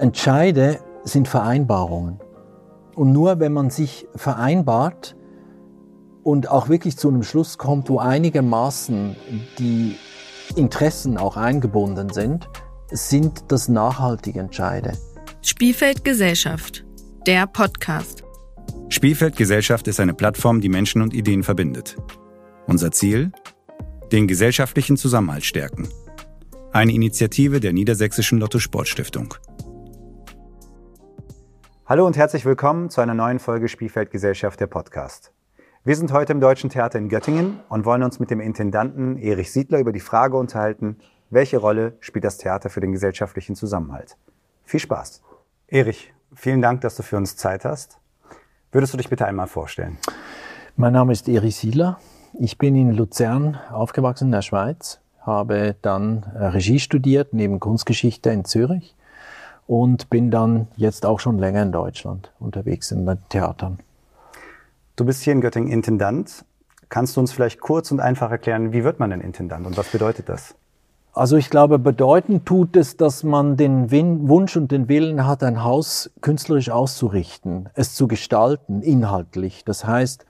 Entscheide sind Vereinbarungen. Und nur wenn man sich vereinbart und auch wirklich zu einem Schluss kommt, wo einigermaßen die Interessen auch eingebunden sind, sind das nachhaltige Entscheide. Spielfeld Gesellschaft, der Podcast. Spielfeld Gesellschaft ist eine Plattform, die Menschen und Ideen verbindet. Unser Ziel? Den gesellschaftlichen Zusammenhalt stärken. Eine Initiative der Niedersächsischen Lotto Sportstiftung. Hallo und herzlich willkommen zu einer neuen Folge Spielfeld Gesellschaft der Podcast. Wir sind heute im Deutschen Theater in Göttingen und wollen uns mit dem Intendanten Erich Siedler über die Frage unterhalten, welche Rolle spielt das Theater für den gesellschaftlichen Zusammenhalt. Viel Spaß. Erich, vielen Dank, dass du für uns Zeit hast. Würdest du dich bitte einmal vorstellen? Mein Name ist Erich Siedler. Ich bin in Luzern aufgewachsen in der Schweiz, habe dann äh, Regie studiert neben Kunstgeschichte in Zürich und bin dann jetzt auch schon länger in Deutschland unterwegs in den Theatern. Du bist hier in Göttingen Intendant. Kannst du uns vielleicht kurz und einfach erklären, wie wird man denn Intendant und was bedeutet das? Also ich glaube, bedeutend tut es, dass man den Wunsch und den Willen hat, ein Haus künstlerisch auszurichten, es zu gestalten, inhaltlich. Das heißt,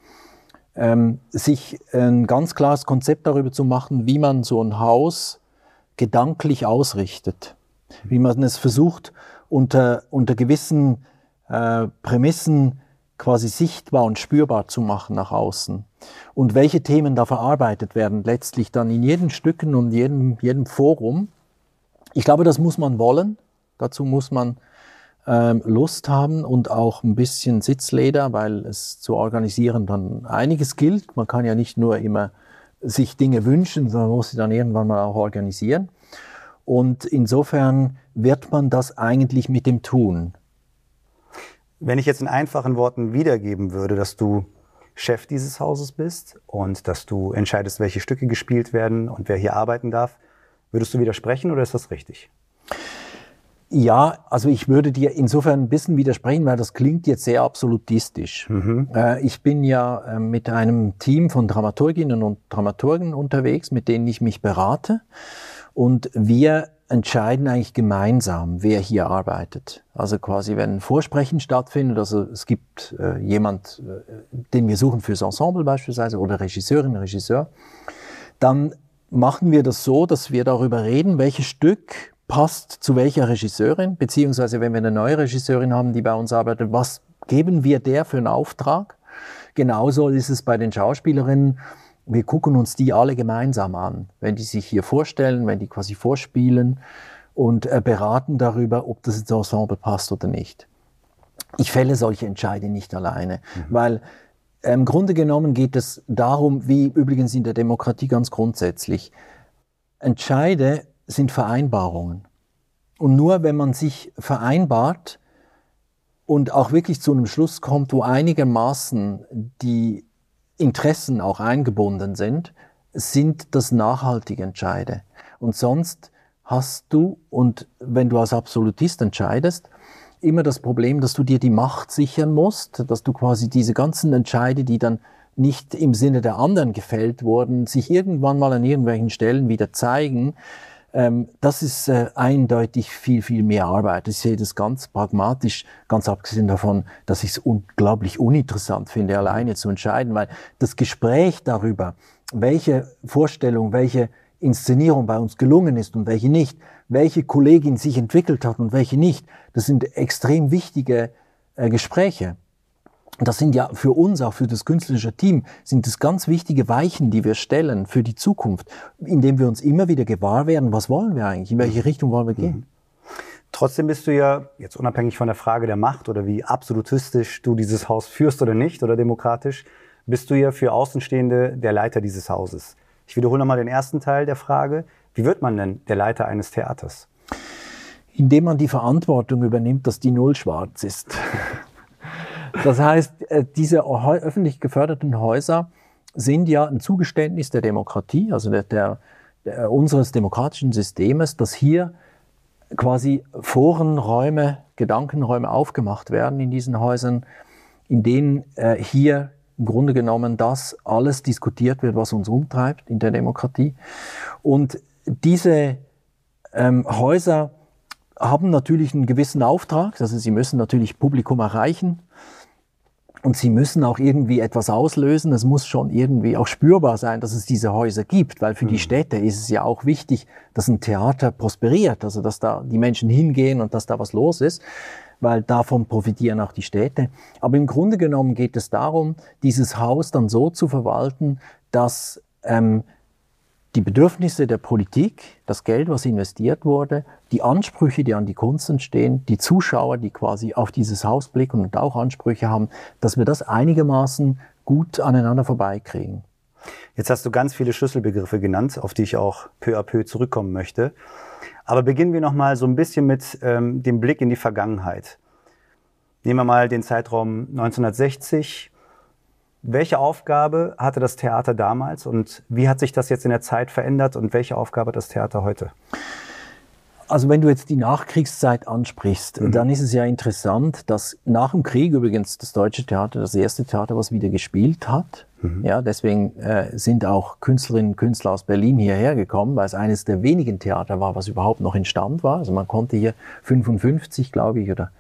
ähm, sich ein ganz klares Konzept darüber zu machen, wie man so ein Haus gedanklich ausrichtet, wie man es versucht unter, unter gewissen äh, Prämissen quasi sichtbar und spürbar zu machen nach außen. Und welche Themen da verarbeitet werden, letztlich dann in jedem Stücken und jedem, jedem Forum. Ich glaube, das muss man wollen. Dazu muss man ähm, Lust haben und auch ein bisschen Sitzleder, weil es zu organisieren dann einiges gilt. Man kann ja nicht nur immer sich Dinge wünschen, sondern muss sie dann irgendwann mal auch organisieren. Und insofern wird man das eigentlich mit dem tun. Wenn ich jetzt in einfachen Worten wiedergeben würde, dass du Chef dieses Hauses bist und dass du entscheidest, welche Stücke gespielt werden und wer hier arbeiten darf, würdest du widersprechen oder ist das richtig? Ja, also ich würde dir insofern ein bisschen widersprechen, weil das klingt jetzt sehr absolutistisch. Mhm. Äh, ich bin ja äh, mit einem Team von Dramaturginnen und Dramaturgen unterwegs, mit denen ich mich berate. Und wir entscheiden eigentlich gemeinsam, wer hier arbeitet. Also quasi, wenn ein Vorsprechen stattfindet, also es gibt äh, jemand, äh, den wir suchen fürs Ensemble beispielsweise oder Regisseurin, Regisseur, dann machen wir das so, dass wir darüber reden, welches Stück passt zu welcher Regisseurin, beziehungsweise wenn wir eine neue Regisseurin haben, die bei uns arbeitet, was geben wir der für einen Auftrag? Genauso ist es bei den Schauspielerinnen wir gucken uns die alle gemeinsam an, wenn die sich hier vorstellen, wenn die quasi vorspielen und äh, beraten darüber, ob das ins Ensemble passt oder nicht. Ich fälle solche Entscheide nicht alleine, mhm. weil äh, im Grunde genommen geht es darum, wie übrigens in der Demokratie ganz grundsätzlich, Entscheide sind Vereinbarungen. Und nur wenn man sich vereinbart und auch wirklich zu einem Schluss kommt, wo einigermaßen die Interessen auch eingebunden sind, sind das nachhaltige Entscheide. Und sonst hast du, und wenn du als Absolutist entscheidest, immer das Problem, dass du dir die Macht sichern musst, dass du quasi diese ganzen Entscheide, die dann nicht im Sinne der anderen gefällt wurden, sich irgendwann mal an irgendwelchen Stellen wieder zeigen, das ist äh, eindeutig viel, viel mehr Arbeit. Ich sehe das ganz pragmatisch, ganz abgesehen davon, dass ich es unglaublich uninteressant finde, alleine zu entscheiden, weil das Gespräch darüber, welche Vorstellung, welche Inszenierung bei uns gelungen ist und welche nicht, welche Kollegin sich entwickelt hat und welche nicht, das sind extrem wichtige äh, Gespräche das sind ja für uns, auch für das künstlerische Team, sind das ganz wichtige Weichen, die wir stellen für die Zukunft, indem wir uns immer wieder gewahr werden, was wollen wir eigentlich, in welche Richtung wollen wir gehen. Mhm. Trotzdem bist du ja, jetzt unabhängig von der Frage der Macht oder wie absolutistisch du dieses Haus führst oder nicht oder demokratisch, bist du ja für Außenstehende der Leiter dieses Hauses. Ich wiederhole nochmal den ersten Teil der Frage. Wie wird man denn der Leiter eines Theaters? Indem man die Verantwortung übernimmt, dass die Null schwarz ist. Das heißt, äh, diese öffentlich geförderten Häuser sind ja ein Zugeständnis der Demokratie, also der, der, der, unseres demokratischen Systems, dass hier quasi Forenräume, Gedankenräume aufgemacht werden in diesen Häusern, in denen äh, hier im Grunde genommen das alles diskutiert wird, was uns umtreibt in der Demokratie. Und diese ähm, Häuser haben natürlich einen gewissen Auftrag, also sie müssen natürlich Publikum erreichen und sie müssen auch irgendwie etwas auslösen. Es muss schon irgendwie auch spürbar sein, dass es diese Häuser gibt, weil für mhm. die Städte ist es ja auch wichtig, dass ein Theater prosperiert, also dass da die Menschen hingehen und dass da was los ist weil davon profitieren auch die Städte. Aber im Grunde genommen geht es darum, dieses Haus dann so zu verwalten, dass ähm, die Bedürfnisse der Politik, das Geld, was investiert wurde, die Ansprüche, die an die Kunst entstehen, die Zuschauer, die quasi auf dieses Haus blicken und auch Ansprüche haben, dass wir das einigermaßen gut aneinander vorbeikriegen. Jetzt hast du ganz viele Schlüsselbegriffe genannt, auf die ich auch peu à peu zurückkommen möchte. Aber beginnen wir nochmal so ein bisschen mit ähm, dem Blick in die Vergangenheit. Nehmen wir mal den Zeitraum 1960 welche Aufgabe hatte das Theater damals und wie hat sich das jetzt in der Zeit verändert und welche Aufgabe hat das Theater heute? Also wenn du jetzt die Nachkriegszeit ansprichst, mhm. dann ist es ja interessant, dass nach dem Krieg übrigens das deutsche Theater das erste Theater, was wieder gespielt hat. Mhm. Ja, deswegen äh, sind auch Künstlerinnen und Künstler aus Berlin hierher gekommen, weil es eines der wenigen Theater war, was überhaupt noch in Stand war. Also man konnte hier 55, glaube ich, oder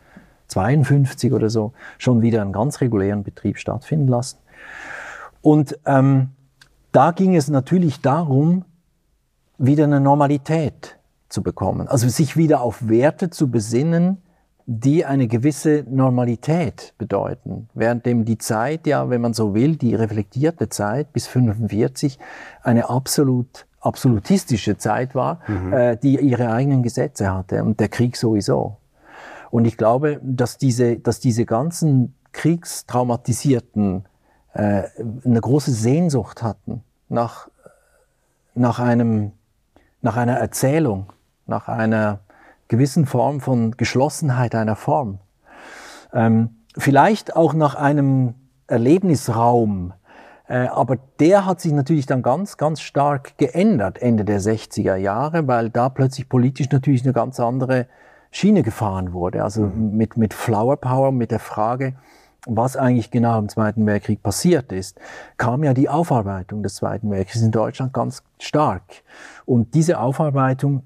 52 oder so schon wieder einen ganz regulären Betrieb stattfinden lassen. Und ähm, da ging es natürlich darum, wieder eine Normalität zu bekommen. Also sich wieder auf Werte zu besinnen, die eine gewisse Normalität bedeuten. Währenddem die Zeit, ja, wenn man so will, die reflektierte Zeit bis 45 eine absolut absolutistische Zeit war, mhm. äh, die ihre eigenen Gesetze hatte und der Krieg sowieso. Und ich glaube, dass diese, dass diese ganzen kriegstraumatisierten äh, eine große Sehnsucht hatten nach, nach, einem, nach einer Erzählung, nach einer gewissen Form von Geschlossenheit einer Form. Ähm, vielleicht auch nach einem Erlebnisraum, äh, aber der hat sich natürlich dann ganz, ganz stark geändert Ende der 60er Jahre, weil da plötzlich politisch natürlich eine ganz andere Schiene gefahren wurde. Also mhm. mit, mit Flower Power, mit der Frage, was eigentlich genau im Zweiten Weltkrieg passiert ist, kam ja die Aufarbeitung des Zweiten Weltkriegs in Deutschland ganz stark. Und diese Aufarbeitung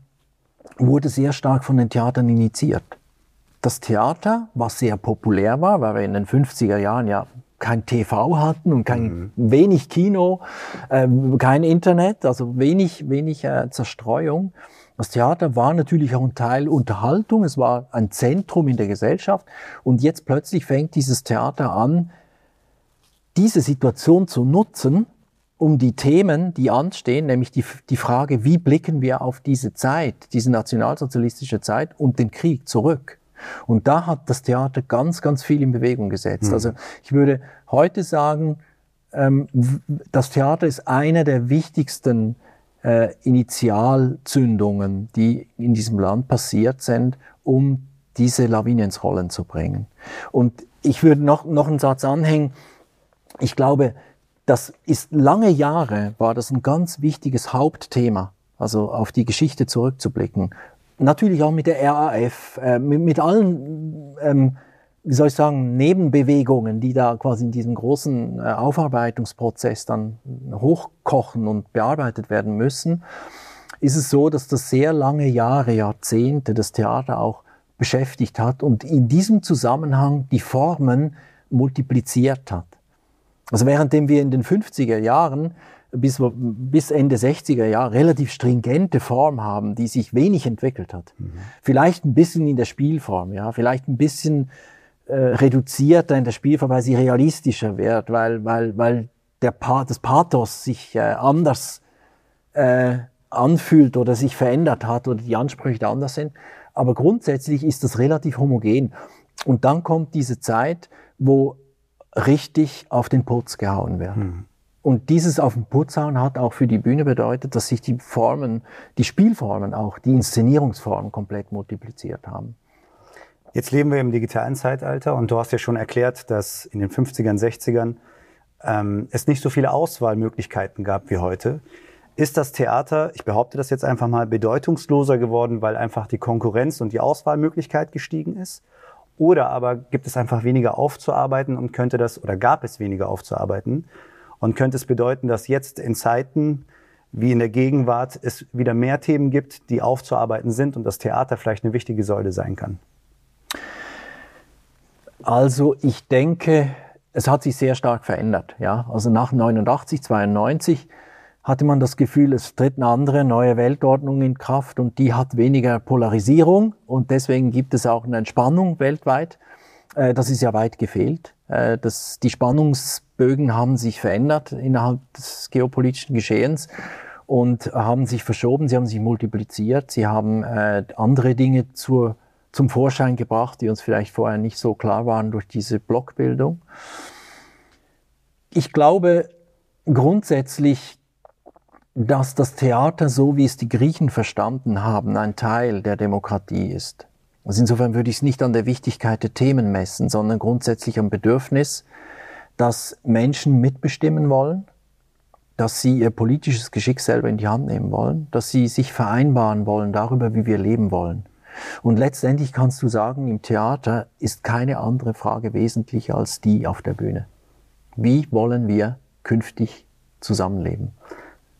wurde sehr stark von den Theatern initiiert. Das Theater, was sehr populär war, weil wir in den 50er Jahren ja kein TV hatten und kein mhm. wenig Kino, äh, kein Internet, also wenig, wenig äh, Zerstreuung. Das Theater war natürlich auch ein Teil Unterhaltung, es war ein Zentrum in der Gesellschaft und jetzt plötzlich fängt dieses Theater an, diese Situation zu nutzen, um die Themen, die anstehen, nämlich die, die Frage, wie blicken wir auf diese Zeit, diese nationalsozialistische Zeit und den Krieg zurück. Und da hat das Theater ganz, ganz viel in Bewegung gesetzt. Mhm. Also ich würde heute sagen, ähm, das Theater ist einer der wichtigsten äh, Initialzündungen, die in diesem Land passiert sind, um diese Lawine ins Rollen zu bringen. Und ich würde noch, noch einen Satz anhängen. Ich glaube, das ist lange Jahre, war das ein ganz wichtiges Hauptthema, also auf die Geschichte zurückzublicken. Natürlich auch mit der RAF, äh, mit, mit allen ähm, wie soll ich sagen, Nebenbewegungen, die da quasi in diesem großen äh, Aufarbeitungsprozess dann hochkochen und bearbeitet werden müssen, ist es so, dass das sehr lange Jahre, Jahrzehnte das Theater auch beschäftigt hat und in diesem Zusammenhang die Formen multipliziert hat. Also währenddem wir in den 50er Jahren bis, bis Ende 60er Jahre relativ stringente Form haben, die sich wenig entwickelt hat. Mhm. Vielleicht ein bisschen in der Spielform, ja, vielleicht ein bisschen äh, reduzierter in der Spielform, weil sie realistischer wird, weil, weil, weil der pa das Pathos sich äh, anders äh, anfühlt oder sich verändert hat oder die Ansprüche anders sind. Aber grundsätzlich ist das relativ homogen. Und dann kommt diese Zeit, wo richtig auf den Putz gehauen wird. Mhm. Und dieses auf den Putz hauen hat auch für die Bühne bedeutet, dass sich die Formen, die Spielformen auch, die Inszenierungsformen komplett multipliziert haben. Jetzt leben wir im digitalen Zeitalter und du hast ja schon erklärt, dass in den 50ern, 60ern ähm, es nicht so viele Auswahlmöglichkeiten gab wie heute. Ist das Theater, ich behaupte das jetzt einfach mal, bedeutungsloser geworden, weil einfach die Konkurrenz und die Auswahlmöglichkeit gestiegen ist? Oder aber gibt es einfach weniger aufzuarbeiten und könnte das, oder gab es weniger aufzuarbeiten? Und könnte es bedeuten, dass jetzt in Zeiten, wie in der Gegenwart es wieder mehr Themen gibt, die aufzuarbeiten sind und das Theater vielleicht eine wichtige Säule sein kann? Also ich denke, es hat sich sehr stark verändert. Ja? Also nach 89, 92 hatte man das Gefühl, es tritt eine andere neue Weltordnung in Kraft und die hat weniger Polarisierung und deswegen gibt es auch eine Entspannung weltweit. Äh, das ist ja weit gefehlt. Äh, das, die Spannungsbögen haben sich verändert innerhalb des geopolitischen Geschehens und haben sich verschoben, sie haben sich multipliziert, sie haben äh, andere Dinge zur, zum Vorschein gebracht, die uns vielleicht vorher nicht so klar waren durch diese Blockbildung. Ich glaube grundsätzlich, dass das Theater, so wie es die Griechen verstanden haben, ein Teil der Demokratie ist. Also insofern würde ich es nicht an der Wichtigkeit der Themen messen, sondern grundsätzlich am Bedürfnis, dass Menschen mitbestimmen wollen, dass sie ihr politisches Geschick selber in die Hand nehmen wollen, dass sie sich vereinbaren wollen darüber, wie wir leben wollen. Und letztendlich kannst du sagen, im Theater ist keine andere Frage wesentlicher als die auf der Bühne. Wie wollen wir künftig zusammenleben?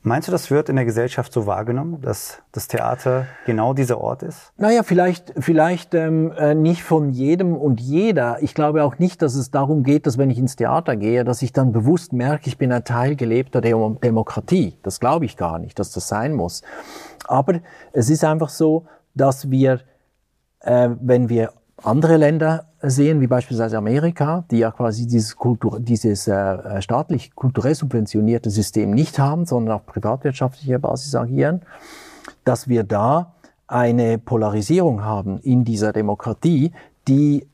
Meinst du, das wird in der Gesellschaft so wahrgenommen, dass das Theater genau dieser Ort ist? Naja, vielleicht, vielleicht ähm, äh, nicht von jedem und jeder. Ich glaube auch nicht, dass es darum geht, dass wenn ich ins Theater gehe, dass ich dann bewusst merke, ich bin ein Teil gelebter Dem Demokratie. Das glaube ich gar nicht, dass das sein muss. Aber es ist einfach so, dass wir, äh, wenn wir andere Länder sehen, wie beispielsweise Amerika, die ja quasi dieses, Kultur, dieses äh, staatlich kulturell subventionierte System nicht haben, sondern auf privatwirtschaftlicher Basis agieren, dass wir da eine Polarisierung haben in dieser Demokratie, die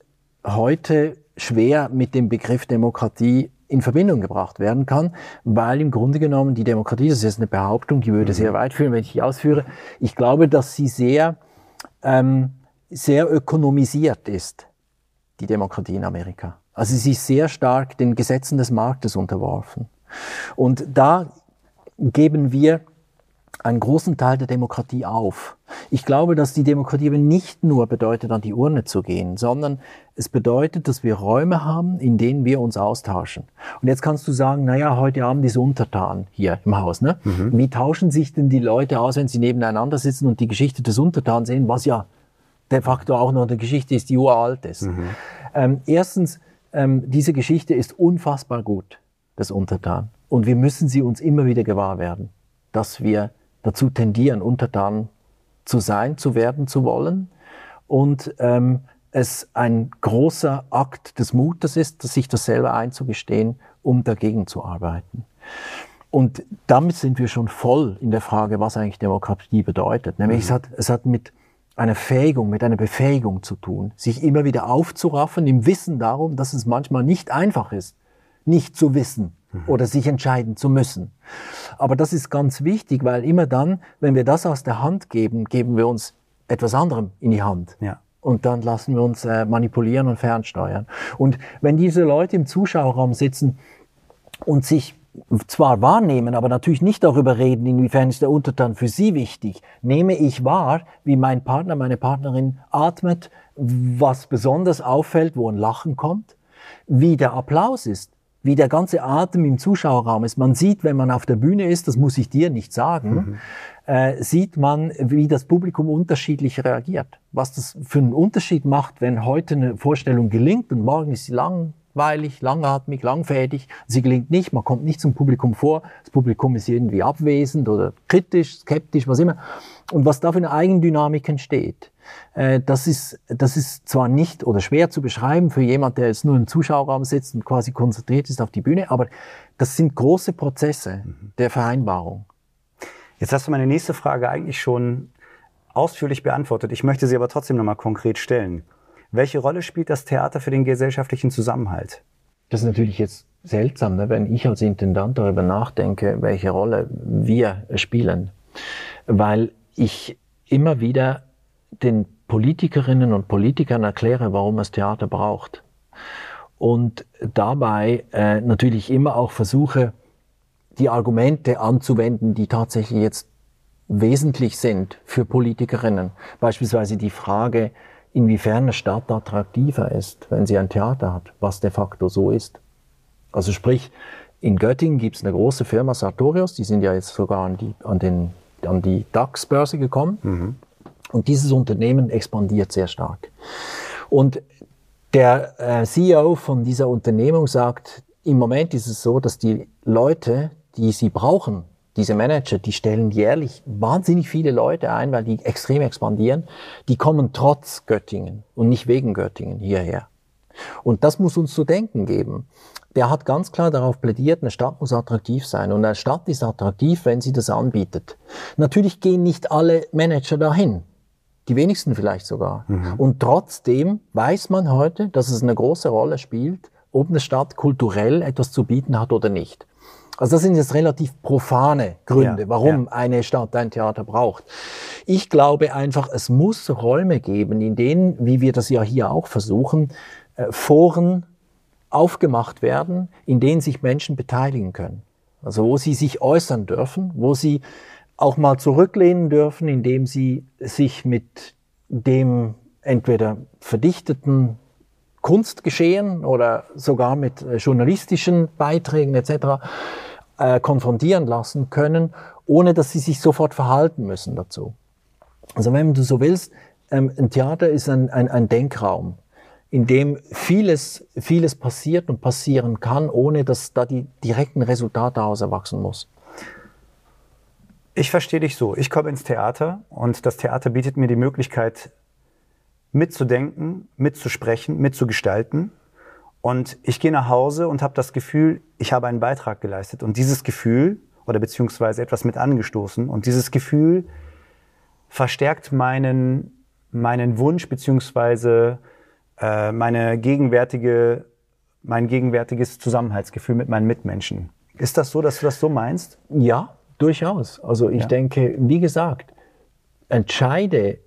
heute schwer mit dem Begriff Demokratie in Verbindung gebracht werden kann, weil im Grunde genommen die Demokratie, das ist jetzt eine Behauptung, die würde mhm. sehr weit führen, wenn ich die ausführe, ich glaube, dass sie sehr, ähm, sehr ökonomisiert ist die Demokratie in Amerika. Also sie ist sehr stark den Gesetzen des Marktes unterworfen. Und da geben wir einen großen Teil der Demokratie auf. Ich glaube, dass die Demokratie aber nicht nur bedeutet, an die Urne zu gehen, sondern es bedeutet, dass wir Räume haben, in denen wir uns austauschen. Und jetzt kannst du sagen, naja, heute Abend ist Untertan hier im Haus. Ne? Mhm. Wie tauschen sich denn die Leute aus, wenn sie nebeneinander sitzen und die Geschichte des Untertan sehen, was ja de facto auch noch eine Geschichte ist, die uralt ist. Mhm. Ähm, erstens, ähm, diese Geschichte ist unfassbar gut, das Untertan. Und wir müssen sie uns immer wieder gewahr werden, dass wir dazu tendieren, Untertan zu sein, zu werden, zu wollen. Und ähm, es ein großer Akt des Mutes ist, sich das selber einzugestehen, um dagegen zu arbeiten. Und damit sind wir schon voll in der Frage, was eigentlich Demokratie bedeutet. Nämlich mhm. es, hat, es hat mit einer Fähigung, mit einer Befähigung zu tun, sich immer wieder aufzuraffen im Wissen darum, dass es manchmal nicht einfach ist, nicht zu wissen mhm. oder sich entscheiden zu müssen. Aber das ist ganz wichtig, weil immer dann, wenn wir das aus der Hand geben, geben wir uns etwas anderem in die Hand. Ja. Und dann lassen wir uns äh, manipulieren und fernsteuern. Und wenn diese Leute im Zuschauerraum sitzen und sich zwar wahrnehmen, aber natürlich nicht darüber reden, inwiefern ist der Untertan für sie wichtig. Nehme ich wahr, wie mein Partner, meine Partnerin atmet, was besonders auffällt, wo ein Lachen kommt, wie der Applaus ist, wie der ganze Atem im Zuschauerraum ist. Man sieht, wenn man auf der Bühne ist, das muss ich dir nicht sagen, mhm. äh, sieht man, wie das Publikum unterschiedlich reagiert. Was das für einen Unterschied macht, wenn heute eine Vorstellung gelingt und morgen ist sie lang, langweilig, langatmig, langfädig. Sie gelingt nicht, man kommt nicht zum Publikum vor. Das Publikum ist irgendwie abwesend oder kritisch, skeptisch, was immer. Und was da für eine Eigendynamik entsteht, äh, das ist, das ist zwar nicht oder schwer zu beschreiben für jemand, der jetzt nur im Zuschauerraum sitzt und quasi konzentriert ist auf die Bühne, aber das sind große Prozesse der Vereinbarung. Jetzt hast du meine nächste Frage eigentlich schon ausführlich beantwortet. Ich möchte sie aber trotzdem nochmal konkret stellen. Welche Rolle spielt das Theater für den gesellschaftlichen Zusammenhalt? Das ist natürlich jetzt seltsam, ne, wenn ich als Intendant darüber nachdenke, welche Rolle wir spielen. Weil ich immer wieder den Politikerinnen und Politikern erkläre, warum es Theater braucht. Und dabei äh, natürlich immer auch versuche, die Argumente anzuwenden, die tatsächlich jetzt wesentlich sind für Politikerinnen. Beispielsweise die Frage, inwiefern eine Stadt attraktiver ist, wenn sie ein Theater hat, was de facto so ist. Also sprich, in Göttingen gibt es eine große Firma Sartorius, die sind ja jetzt sogar an die, an den, an die DAX-Börse gekommen. Mhm. Und dieses Unternehmen expandiert sehr stark. Und der äh, CEO von dieser Unternehmung sagt, im Moment ist es so, dass die Leute, die sie brauchen, diese Manager, die stellen jährlich wahnsinnig viele Leute ein, weil die extrem expandieren. Die kommen trotz Göttingen und nicht wegen Göttingen hierher. Und das muss uns zu denken geben. Der hat ganz klar darauf plädiert, eine Stadt muss attraktiv sein. Und eine Stadt ist attraktiv, wenn sie das anbietet. Natürlich gehen nicht alle Manager dahin. Die wenigsten vielleicht sogar. Mhm. Und trotzdem weiß man heute, dass es eine große Rolle spielt, ob eine Stadt kulturell etwas zu bieten hat oder nicht. Also das sind jetzt relativ profane Gründe, ja, warum ja. eine Stadt ein Theater braucht. Ich glaube einfach, es muss Räume geben, in denen, wie wir das ja hier auch versuchen, äh, Foren aufgemacht werden, in denen sich Menschen beteiligen können. Also wo sie sich äußern dürfen, wo sie auch mal zurücklehnen dürfen, indem sie sich mit dem entweder verdichteten Kunstgeschehen oder sogar mit äh, journalistischen Beiträgen etc. Äh, konfrontieren lassen können, ohne dass sie sich sofort verhalten müssen dazu. Also wenn du so willst, ähm, ein Theater ist ein, ein, ein Denkraum, in dem vieles, vieles passiert und passieren kann, ohne dass da die direkten Resultate daraus erwachsen muss. Ich verstehe dich so. Ich komme ins Theater und das Theater bietet mir die Möglichkeit, mitzudenken, mitzusprechen, mitzugestalten. Und ich gehe nach Hause und habe das Gefühl, ich habe einen Beitrag geleistet. Und dieses Gefühl, oder beziehungsweise etwas mit angestoßen, und dieses Gefühl verstärkt meinen, meinen Wunsch, beziehungsweise äh, meine gegenwärtige, mein gegenwärtiges Zusammenhaltsgefühl mit meinen Mitmenschen. Ist das so, dass du das so meinst? Ja, durchaus. Also ich ja. denke, wie gesagt, entscheide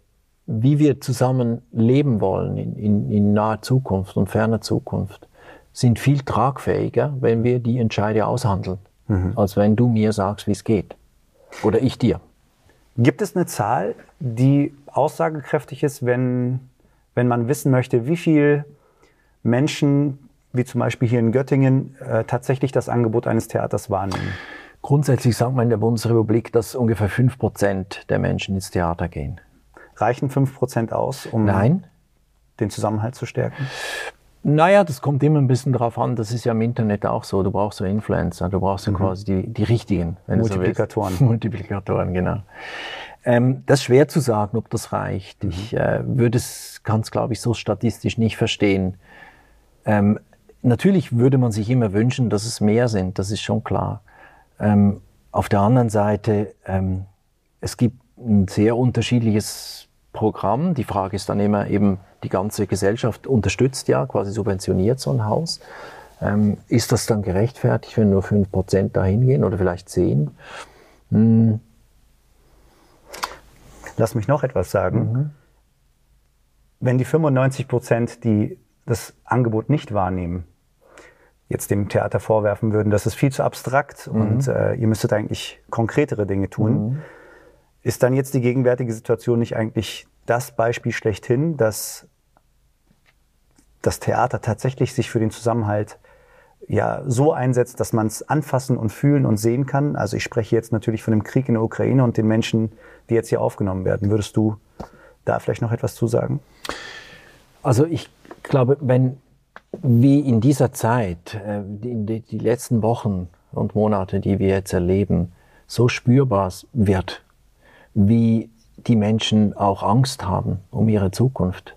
wie wir zusammen leben wollen in, in, in naher Zukunft und ferner Zukunft, sind viel tragfähiger, wenn wir die Entscheide aushandeln, mhm. als wenn du mir sagst, wie es geht. Oder ich dir. Gibt es eine Zahl, die aussagekräftig ist, wenn, wenn man wissen möchte, wie viele Menschen, wie zum Beispiel hier in Göttingen, äh, tatsächlich das Angebot eines Theaters wahrnehmen? Grundsätzlich sagt man in der Bundesrepublik, dass ungefähr fünf Prozent der Menschen ins Theater gehen. Reichen 5% aus, um Nein. den Zusammenhalt zu stärken? Naja, das kommt immer ein bisschen darauf an. Das ist ja im Internet auch so. Du brauchst so Influencer, du brauchst mhm. quasi die, die richtigen. Multiplikatoren. So Multiplikatoren, genau. Ähm, das ist schwer zu sagen, ob das reicht. Mhm. Ich äh, würde es, kann es, glaube ich, so statistisch nicht verstehen. Ähm, natürlich würde man sich immer wünschen, dass es mehr sind, das ist schon klar. Ähm, auf der anderen Seite, ähm, es gibt ein sehr unterschiedliches Programm. Die Frage ist dann immer eben, die ganze Gesellschaft unterstützt ja, quasi subventioniert so ein Haus. Ähm, ist das dann gerechtfertigt, wenn nur 5% dahin gehen oder vielleicht 10? Hm. Lass mich noch etwas sagen. Mhm. Wenn die 95% die das Angebot nicht wahrnehmen, jetzt dem Theater vorwerfen würden, das ist viel zu abstrakt mhm. und äh, ihr müsstet eigentlich konkretere Dinge tun. Mhm. Ist dann jetzt die gegenwärtige Situation nicht eigentlich das Beispiel schlechthin, dass das Theater tatsächlich sich für den Zusammenhalt ja so einsetzt, dass man es anfassen und fühlen und sehen kann? Also ich spreche jetzt natürlich von dem Krieg in der Ukraine und den Menschen, die jetzt hier aufgenommen werden. Würdest du da vielleicht noch etwas zu sagen? Also ich glaube, wenn wie in dieser Zeit, äh, in die, die letzten Wochen und Monate, die wir jetzt erleben, so spürbar wird, wie die Menschen auch Angst haben um ihre Zukunft.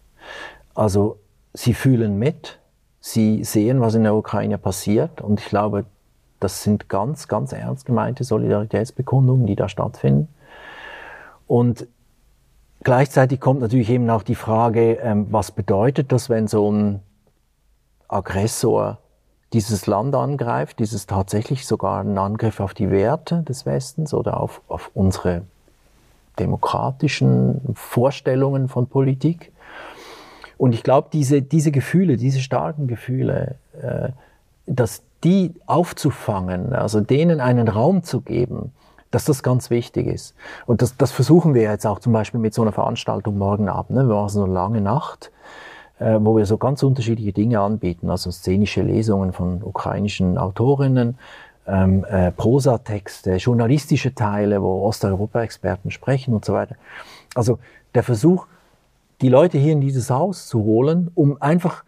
Also sie fühlen mit, sie sehen, was in der Ukraine passiert und ich glaube, das sind ganz, ganz ernst gemeinte Solidaritätsbekundungen, die da stattfinden. Und gleichzeitig kommt natürlich eben auch die Frage, ähm, was bedeutet das, wenn so ein Aggressor dieses Land angreift? Ist es tatsächlich sogar ein Angriff auf die Werte des Westens oder auf, auf unsere demokratischen Vorstellungen von Politik. Und ich glaube, diese, diese Gefühle, diese starken Gefühle, äh, dass die aufzufangen, also denen einen Raum zu geben, dass das ganz wichtig ist. Und das, das versuchen wir jetzt auch zum Beispiel mit so einer Veranstaltung morgen Abend. Ne? Wir machen so eine lange Nacht, äh, wo wir so ganz unterschiedliche Dinge anbieten, also szenische Lesungen von ukrainischen Autorinnen, ähm, äh, Prosatexte, journalistische Teile, wo Osteuropa-Experten sprechen und so weiter. Also der Versuch, die Leute hier in dieses Haus zu holen, um einfach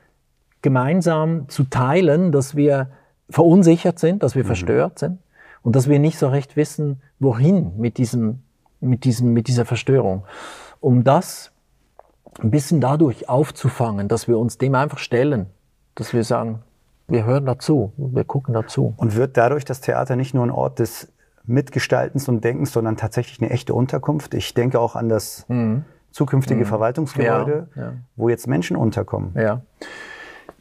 gemeinsam zu teilen, dass wir verunsichert sind, dass wir mhm. verstört sind und dass wir nicht so recht wissen, wohin mit diesem, mit diesem, mit dieser Verstörung. Um das ein bisschen dadurch aufzufangen, dass wir uns dem einfach stellen, dass wir sagen, wir hören dazu, wir gucken dazu. Und wird dadurch das Theater nicht nur ein Ort des Mitgestaltens und Denkens, sondern tatsächlich eine echte Unterkunft? Ich denke auch an das mhm. zukünftige mhm. Verwaltungsgebäude, ja, ja. wo jetzt Menschen unterkommen. Ja.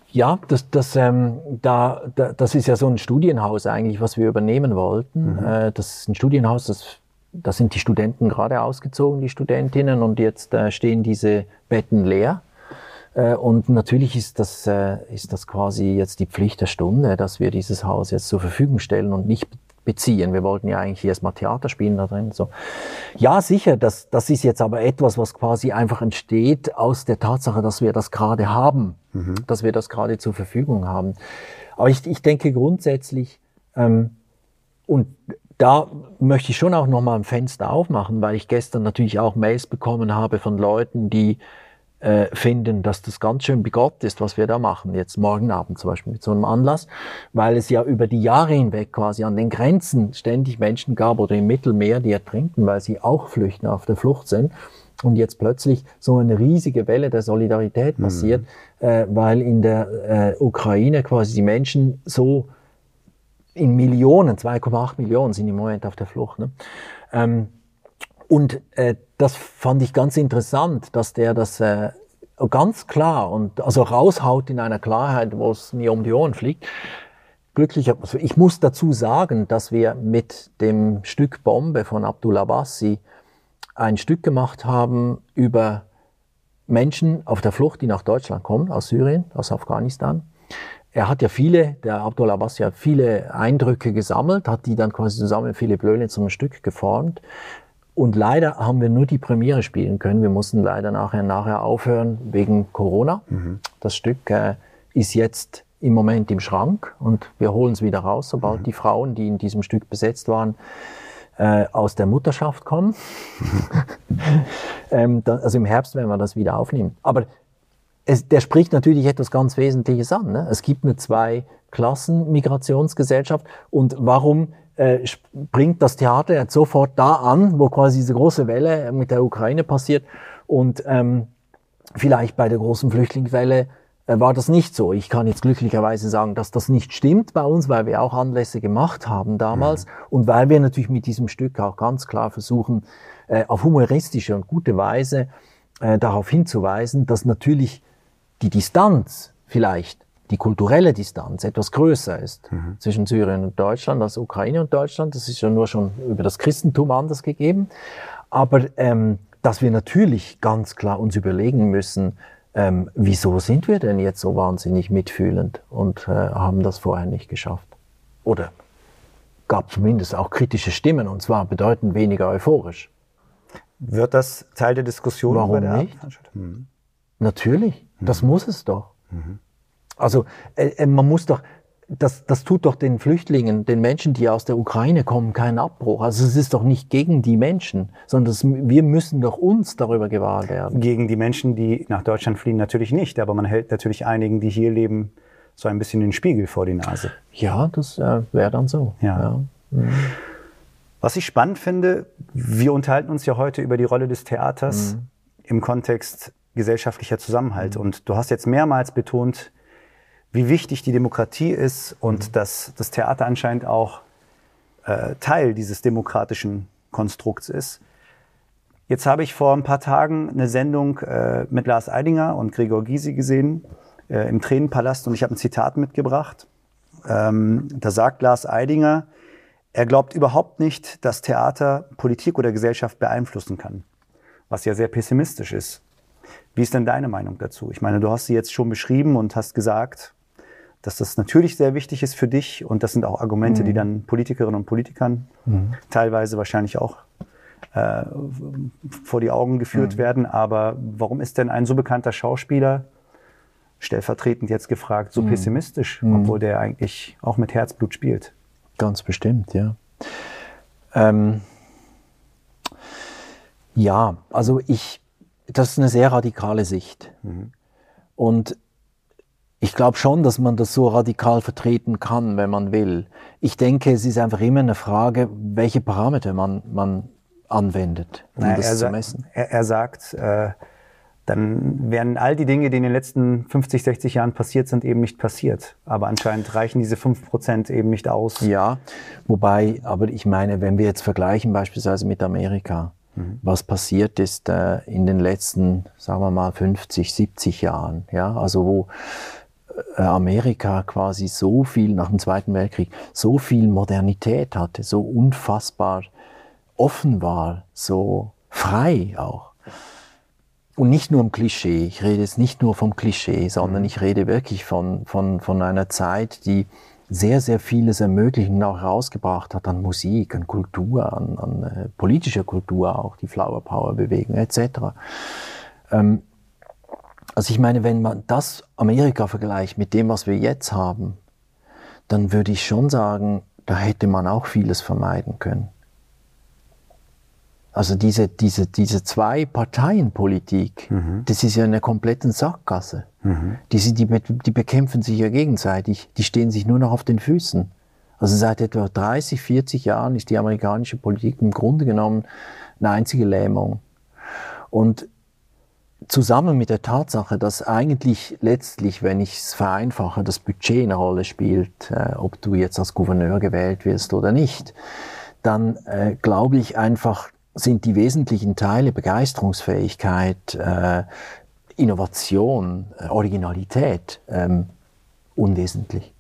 Ja, das, das, ähm, da, da, das ist ja so ein Studienhaus eigentlich, was wir übernehmen wollten. Mhm. Äh, das ist ein Studienhaus, das, da sind die Studenten gerade ausgezogen, die Studentinnen, und jetzt äh, stehen diese Betten leer. Äh, und natürlich ist das, äh, ist das quasi jetzt die Pflicht der Stunde, dass wir dieses Haus jetzt zur Verfügung stellen und nicht beziehen. Wir wollten ja eigentlich erstmal Theater spielen da drin. So. Ja, sicher, das, das ist jetzt aber etwas, was quasi einfach entsteht aus der Tatsache, dass wir das gerade haben, mhm. dass wir das gerade zur Verfügung haben. Aber ich, ich denke grundsätzlich, ähm, und da möchte ich schon auch nochmal ein Fenster aufmachen, weil ich gestern natürlich auch Mails bekommen habe von Leuten, die äh, finden, dass das ganz schön bigott ist, was wir da machen, jetzt morgen Abend zum Beispiel mit so einem Anlass, weil es ja über die Jahre hinweg quasi an den Grenzen ständig Menschen gab oder im Mittelmeer, die ertrinken, weil sie auch flüchten, auf der Flucht sind. Und jetzt plötzlich so eine riesige Welle der Solidarität mhm. passiert, mhm. äh, weil in der äh, Ukraine quasi die Menschen so in Millionen, 2,8 Millionen sind im Moment auf der Flucht. Ne? Ähm, und äh, das fand ich ganz interessant, dass der das äh, ganz klar und also raushaut in einer Klarheit, wo es mir um die Ohren fliegt. Glücklicher, also ich muss dazu sagen, dass wir mit dem Stück Bombe von Abdullah Bassi ein Stück gemacht haben über Menschen auf der Flucht, die nach Deutschland kommen, aus Syrien, aus Afghanistan. Er hat ja viele, der Abdullah Bassi hat viele Eindrücke gesammelt, hat die dann quasi zusammen mit Philipp Löhne zum Stück geformt. Und leider haben wir nur die Premiere spielen können. Wir mussten leider nachher, nachher aufhören wegen Corona. Mhm. Das Stück äh, ist jetzt im Moment im Schrank und wir holen es wieder raus, sobald mhm. die Frauen, die in diesem Stück besetzt waren, äh, aus der Mutterschaft kommen. ähm, dann, also im Herbst werden wir das wieder aufnehmen. Aber es, der spricht natürlich etwas ganz Wesentliches an. Ne? Es gibt eine Zwei-Klassen-Migrationsgesellschaft und warum äh, springt das Theater jetzt sofort da an, wo quasi diese große Welle mit der Ukraine passiert. Und ähm, vielleicht bei der großen Flüchtlingswelle äh, war das nicht so. Ich kann jetzt glücklicherweise sagen, dass das nicht stimmt bei uns, weil wir auch Anlässe gemacht haben damals mhm. und weil wir natürlich mit diesem Stück auch ganz klar versuchen, äh, auf humoristische und gute Weise äh, darauf hinzuweisen, dass natürlich die Distanz vielleicht die kulturelle Distanz etwas größer ist mhm. zwischen Syrien und Deutschland als Ukraine und Deutschland. Das ist ja nur schon über das Christentum anders gegeben. Aber ähm, dass wir natürlich ganz klar uns überlegen müssen, ähm, wieso sind wir denn jetzt so wahnsinnig mitfühlend und äh, haben das vorher nicht geschafft? Oder gab zumindest auch kritische Stimmen und zwar bedeutend weniger euphorisch. Wird das Teil der Diskussion? Warum nicht? Hm. Natürlich, das hm. muss es doch. Mhm. Also äh, äh, man muss doch, das, das tut doch den Flüchtlingen, den Menschen, die aus der Ukraine kommen, keinen Abbruch. Also es ist doch nicht gegen die Menschen, sondern das, wir müssen doch uns darüber gewahr werden. Gegen die Menschen, die nach Deutschland fliehen, natürlich nicht. Aber man hält natürlich einigen, die hier leben, so ein bisschen den Spiegel vor die Nase. Ja, das äh, wäre dann so. Ja. ja. Mhm. Was ich spannend finde, wir unterhalten uns ja heute über die Rolle des Theaters mhm. im Kontext gesellschaftlicher Zusammenhalt. Mhm. Und du hast jetzt mehrmals betont, wie wichtig die Demokratie ist und mhm. dass das Theater anscheinend auch äh, Teil dieses demokratischen Konstrukts ist. Jetzt habe ich vor ein paar Tagen eine Sendung äh, mit Lars Eidinger und Gregor Gysi gesehen äh, im Tränenpalast und ich habe ein Zitat mitgebracht. Ähm, da sagt Lars Eidinger, er glaubt überhaupt nicht, dass Theater Politik oder Gesellschaft beeinflussen kann, was ja sehr pessimistisch ist. Wie ist denn deine Meinung dazu? Ich meine, du hast sie jetzt schon beschrieben und hast gesagt, dass das natürlich sehr wichtig ist für dich und das sind auch Argumente, mhm. die dann Politikerinnen und Politikern mhm. teilweise wahrscheinlich auch äh, vor die Augen geführt mhm. werden. Aber warum ist denn ein so bekannter Schauspieler, stellvertretend jetzt gefragt, so mhm. pessimistisch, mhm. obwohl der eigentlich auch mit Herzblut spielt? Ganz bestimmt, ja. Ähm, ja, also ich, das ist eine sehr radikale Sicht. Mhm. Und ich glaube schon, dass man das so radikal vertreten kann, wenn man will. Ich denke, es ist einfach immer eine Frage, welche Parameter man, man anwendet, um naja, das zu messen. Er, er sagt, äh, dann wären all die Dinge, die in den letzten 50, 60 Jahren passiert sind, eben nicht passiert. Aber anscheinend reichen diese 5 Prozent eben nicht aus. Ja, wobei, aber ich meine, wenn wir jetzt vergleichen beispielsweise mit Amerika, mhm. was passiert ist äh, in den letzten, sagen wir mal, 50, 70 Jahren, ja, also wo Amerika quasi so viel nach dem Zweiten Weltkrieg, so viel Modernität hatte, so unfassbar offen war, so frei auch. Und nicht nur im Klischee, ich rede jetzt nicht nur vom Klischee, sondern mhm. ich rede wirklich von, von, von einer Zeit, die sehr, sehr vieles ermöglicht und auch herausgebracht hat an Musik, an Kultur, an, an äh, politischer Kultur auch, die Flower Power Bewegung etc. Ähm, also ich meine, wenn man das Amerika vergleicht mit dem, was wir jetzt haben, dann würde ich schon sagen, da hätte man auch vieles vermeiden können. Also diese, diese, diese Zwei-Parteien-Politik, mhm. das ist ja eine komplette Sackgasse. Mhm. Die, die, die bekämpfen sich ja gegenseitig, die stehen sich nur noch auf den Füßen. Also seit etwa 30, 40 Jahren ist die amerikanische Politik im Grunde genommen eine einzige Lähmung. Und zusammen mit der Tatsache, dass eigentlich letztlich, wenn ich es vereinfache, das Budget eine Rolle spielt, äh, ob du jetzt als Gouverneur gewählt wirst oder nicht, dann äh, glaube ich einfach, sind die wesentlichen Teile Begeisterungsfähigkeit, äh, Innovation, äh, Originalität ähm, unwesentlich.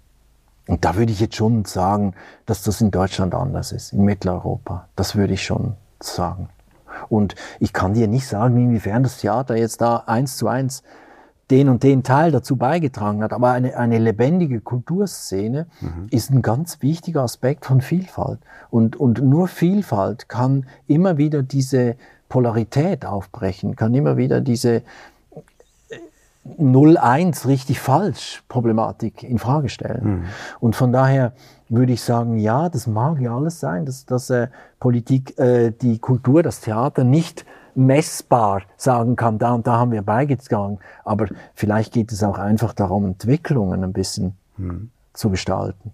Und da würde ich jetzt schon sagen, dass das in Deutschland anders ist, in Mitteleuropa. Das würde ich schon sagen. Und ich kann dir nicht sagen, inwiefern das Theater jetzt da eins zu eins den und den Teil dazu beigetragen hat. Aber eine, eine lebendige Kulturszene mhm. ist ein ganz wichtiger Aspekt von Vielfalt. Und, und nur Vielfalt kann immer wieder diese Polarität aufbrechen, kann immer wieder diese 0-1 äh, richtig falsch Problematik in Frage stellen. Mhm. Und von daher würde ich sagen, ja, das mag ja alles sein, dass, dass äh, Politik, äh, die Kultur, das Theater nicht messbar sagen kann, da und da haben wir beigetragen. Aber vielleicht geht es auch einfach darum, Entwicklungen ein bisschen hm. zu gestalten.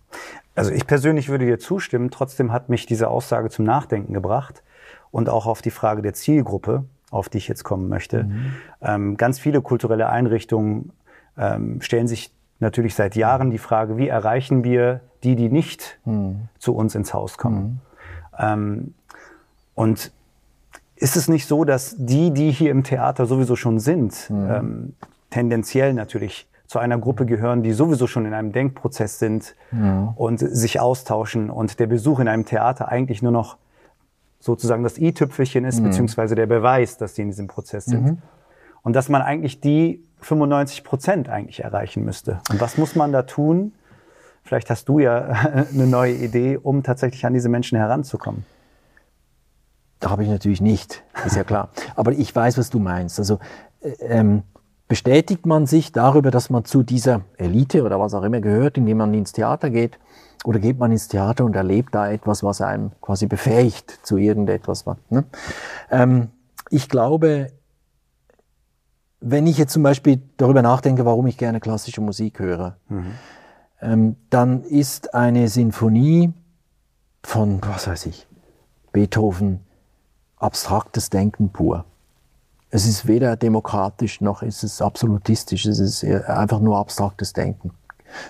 Also ich persönlich würde dir zustimmen. Trotzdem hat mich diese Aussage zum Nachdenken gebracht und auch auf die Frage der Zielgruppe, auf die ich jetzt kommen möchte. Mhm. Ähm, ganz viele kulturelle Einrichtungen ähm, stellen sich natürlich seit Jahren die Frage, wie erreichen wir die, die nicht mhm. zu uns ins Haus kommen. Mhm. Ähm, und ist es nicht so, dass die, die hier im Theater sowieso schon sind, mhm. ähm, tendenziell natürlich zu einer Gruppe gehören, die sowieso schon in einem Denkprozess sind mhm. und sich austauschen und der Besuch in einem Theater eigentlich nur noch sozusagen das i-Tüpfelchen ist, mhm. beziehungsweise der Beweis, dass die in diesem Prozess sind. Mhm. Und dass man eigentlich die 95 Prozent eigentlich erreichen müsste. Und was muss man da tun? Vielleicht hast du ja eine neue Idee, um tatsächlich an diese Menschen heranzukommen. Da habe ich natürlich nicht, ist ja klar. Aber ich weiß, was du meinst. Also äh, ähm, bestätigt man sich darüber, dass man zu dieser Elite oder was auch immer gehört, indem man ins Theater geht, oder geht man ins Theater und erlebt da etwas, was einem quasi befähigt zu irgendetwas. Ne? Ähm, ich glaube, wenn ich jetzt zum Beispiel darüber nachdenke, warum ich gerne klassische Musik höre, mhm. ähm, dann ist eine Sinfonie von, was weiß ich, Beethoven, abstraktes Denken pur. Es ist weder demokratisch noch ist es absolutistisch, es ist einfach nur abstraktes Denken.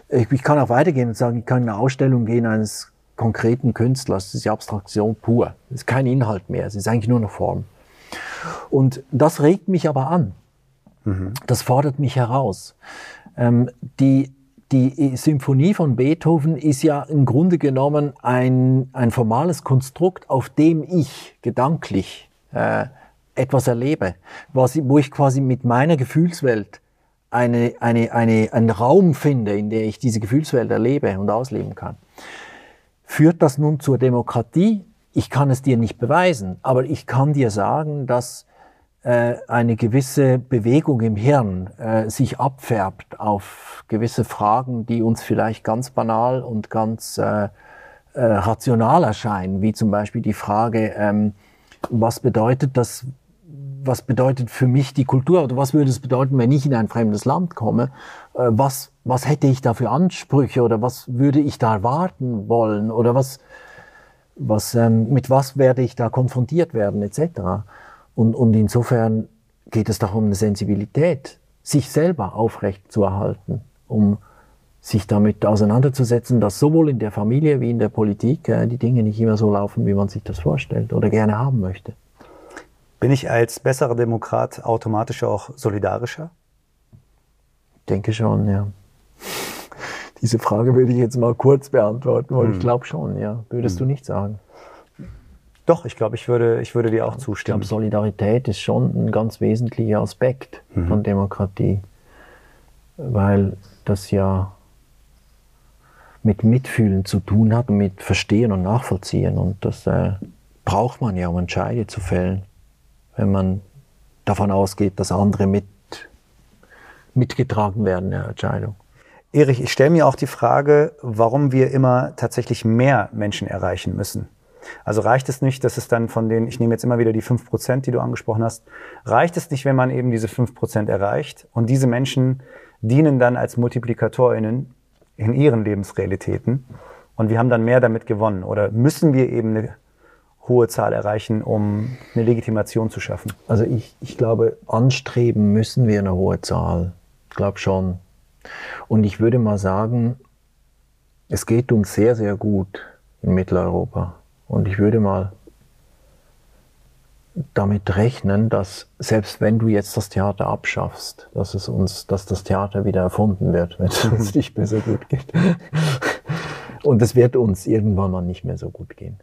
Ich, ich kann auch weitergehen und sagen, ich kann in eine Ausstellung gehen eines konkreten Künstlers, das ist die Abstraktion pur. Es ist kein Inhalt mehr, es ist eigentlich nur eine Form. Und das regt mich aber an. Mhm. Das fordert mich heraus. Ähm, die die Symphonie von Beethoven ist ja im Grunde genommen ein, ein formales Konstrukt, auf dem ich gedanklich äh, etwas erlebe, was, wo ich quasi mit meiner Gefühlswelt eine, eine, eine, einen Raum finde, in der ich diese Gefühlswelt erlebe und ausleben kann. Führt das nun zur Demokratie? Ich kann es dir nicht beweisen, aber ich kann dir sagen, dass äh, eine gewisse Bewegung im Hirn äh, sich abfärbt auf gewisse Fragen, die uns vielleicht ganz banal und ganz äh, äh, rational erscheinen, wie zum Beispiel die Frage, ähm, was bedeutet das, was bedeutet für mich die Kultur oder was würde es bedeuten, wenn ich in ein fremdes Land komme? Äh, was, was hätte ich da für Ansprüche oder was würde ich da erwarten wollen oder was, was, ähm, mit was werde ich da konfrontiert werden etc. Und, und insofern geht es doch um eine Sensibilität, sich selber aufrecht zu erhalten, um sich damit auseinanderzusetzen, dass sowohl in der Familie wie in der Politik äh, die Dinge nicht immer so laufen, wie man sich das vorstellt oder gerne haben möchte. Bin ich als besserer Demokrat automatisch auch solidarischer? Denke schon, ja. Diese Frage würde ich jetzt mal kurz beantworten, weil hm. ich glaube schon, ja. Würdest hm. du nicht sagen? Doch, ich glaube, ich würde, ich würde dir auch zustimmen. Ich glaube, Solidarität ist schon ein ganz wesentlicher Aspekt mhm. von Demokratie, weil das ja mit Mitfühlen zu tun hat und mit Verstehen und Nachvollziehen. Und das äh, braucht man ja, um Entscheide zu fällen, wenn man davon ausgeht, dass andere mit, mitgetragen werden in der Entscheidung. Erich, ich stelle mir auch die Frage, warum wir immer tatsächlich mehr Menschen erreichen müssen. Also reicht es nicht, dass es dann von den, ich nehme jetzt immer wieder die fünf Prozent, die du angesprochen hast, reicht es nicht, wenn man eben diese fünf Prozent erreicht und diese Menschen dienen dann als MultiplikatorInnen in ihren Lebensrealitäten und wir haben dann mehr damit gewonnen? Oder müssen wir eben eine hohe Zahl erreichen, um eine Legitimation zu schaffen? Also ich, ich glaube, anstreben müssen wir eine hohe Zahl. Ich glaube schon. Und ich würde mal sagen, es geht uns sehr, sehr gut in Mitteleuropa. Und ich würde mal damit rechnen, dass selbst wenn du jetzt das Theater abschaffst, dass es uns, dass das Theater wieder erfunden wird, wenn es uns nicht mehr so gut geht. Und es wird uns irgendwann mal nicht mehr so gut gehen.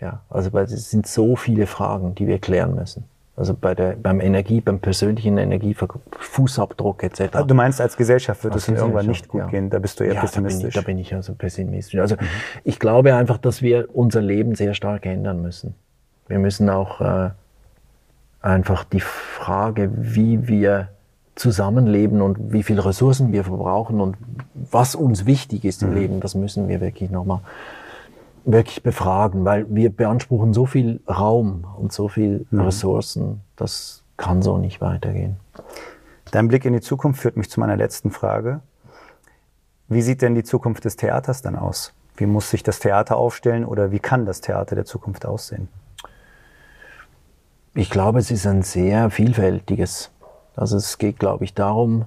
Ja, also weil es sind so viele Fragen, die wir klären müssen. Also bei der, beim Energie, beim persönlichen Energiefußabdruck etc. Du meinst, als Gesellschaft wird es irgendwann nicht gut ja. gehen? Da bist du eher ja, pessimistisch. Da bin, ich, da bin ich also pessimistisch. Also mhm. ich glaube einfach, dass wir unser Leben sehr stark ändern müssen. Wir müssen auch äh, einfach die Frage, wie wir zusammenleben und wie viele Ressourcen wir verbrauchen und was uns wichtig ist im mhm. Leben, das müssen wir wirklich nochmal wirklich befragen, weil wir beanspruchen so viel Raum und so viel mhm. Ressourcen, das kann so nicht weitergehen. Dein Blick in die Zukunft führt mich zu meiner letzten Frage. Wie sieht denn die Zukunft des Theaters dann aus? Wie muss sich das Theater aufstellen oder wie kann das Theater der Zukunft aussehen? Ich glaube, es ist ein sehr vielfältiges. Also es geht, glaube ich, darum,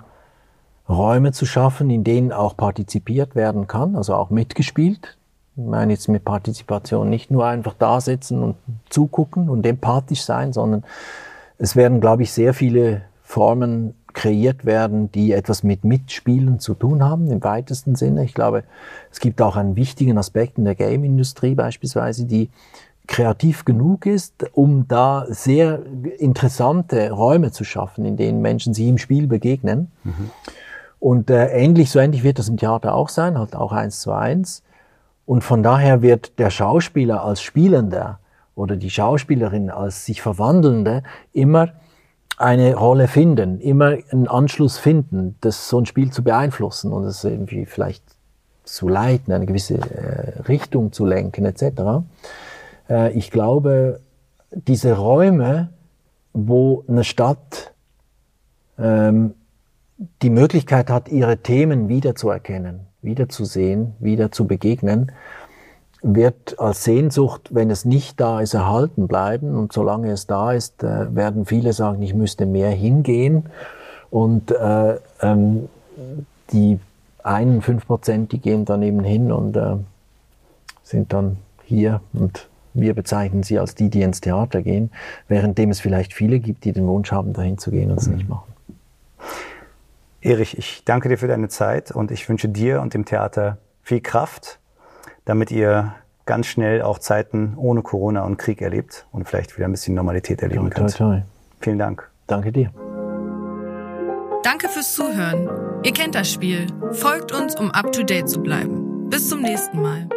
Räume zu schaffen, in denen auch partizipiert werden kann, also auch mitgespielt. Ich meine jetzt mit Partizipation nicht nur einfach da sitzen und zugucken und empathisch sein, sondern es werden, glaube ich, sehr viele Formen kreiert werden, die etwas mit Mitspielen zu tun haben, im weitesten Sinne. Ich glaube, es gibt auch einen wichtigen Aspekt in der Game-Industrie beispielsweise, die kreativ genug ist, um da sehr interessante Räume zu schaffen, in denen Menschen sich im Spiel begegnen. Mhm. Und äh, ähnlich, so ähnlich wird das im Theater auch sein, halt auch eins zu eins. Und von daher wird der Schauspieler als Spielender oder die Schauspielerin als sich Verwandelnde immer eine Rolle finden, immer einen Anschluss finden, das so ein Spiel zu beeinflussen und es irgendwie vielleicht zu leiten, eine gewisse äh, Richtung zu lenken etc. Äh, ich glaube, diese Räume, wo eine Stadt ähm, die Möglichkeit hat, ihre Themen wiederzuerkennen, wiederzusehen, wieder zu begegnen, wird als Sehnsucht, wenn es nicht da ist, erhalten bleiben. Und solange es da ist, äh, werden viele sagen, ich müsste mehr hingehen. Und äh, ähm, die einen fünf Prozent, die gehen dann eben hin und äh, sind dann hier und wir bezeichnen sie als die, die ins Theater gehen, währenddem es vielleicht viele gibt, die den Wunsch haben, dahin zu gehen und es mhm. nicht machen. Erich, ich danke dir für deine Zeit und ich wünsche dir und dem Theater viel Kraft, damit ihr ganz schnell auch Zeiten ohne Corona und Krieg erlebt und vielleicht wieder ein bisschen Normalität erleben toi, toi, toi. könnt. Vielen Dank. Danke dir. Danke fürs Zuhören. Ihr kennt das Spiel. Folgt uns, um up to date zu bleiben. Bis zum nächsten Mal.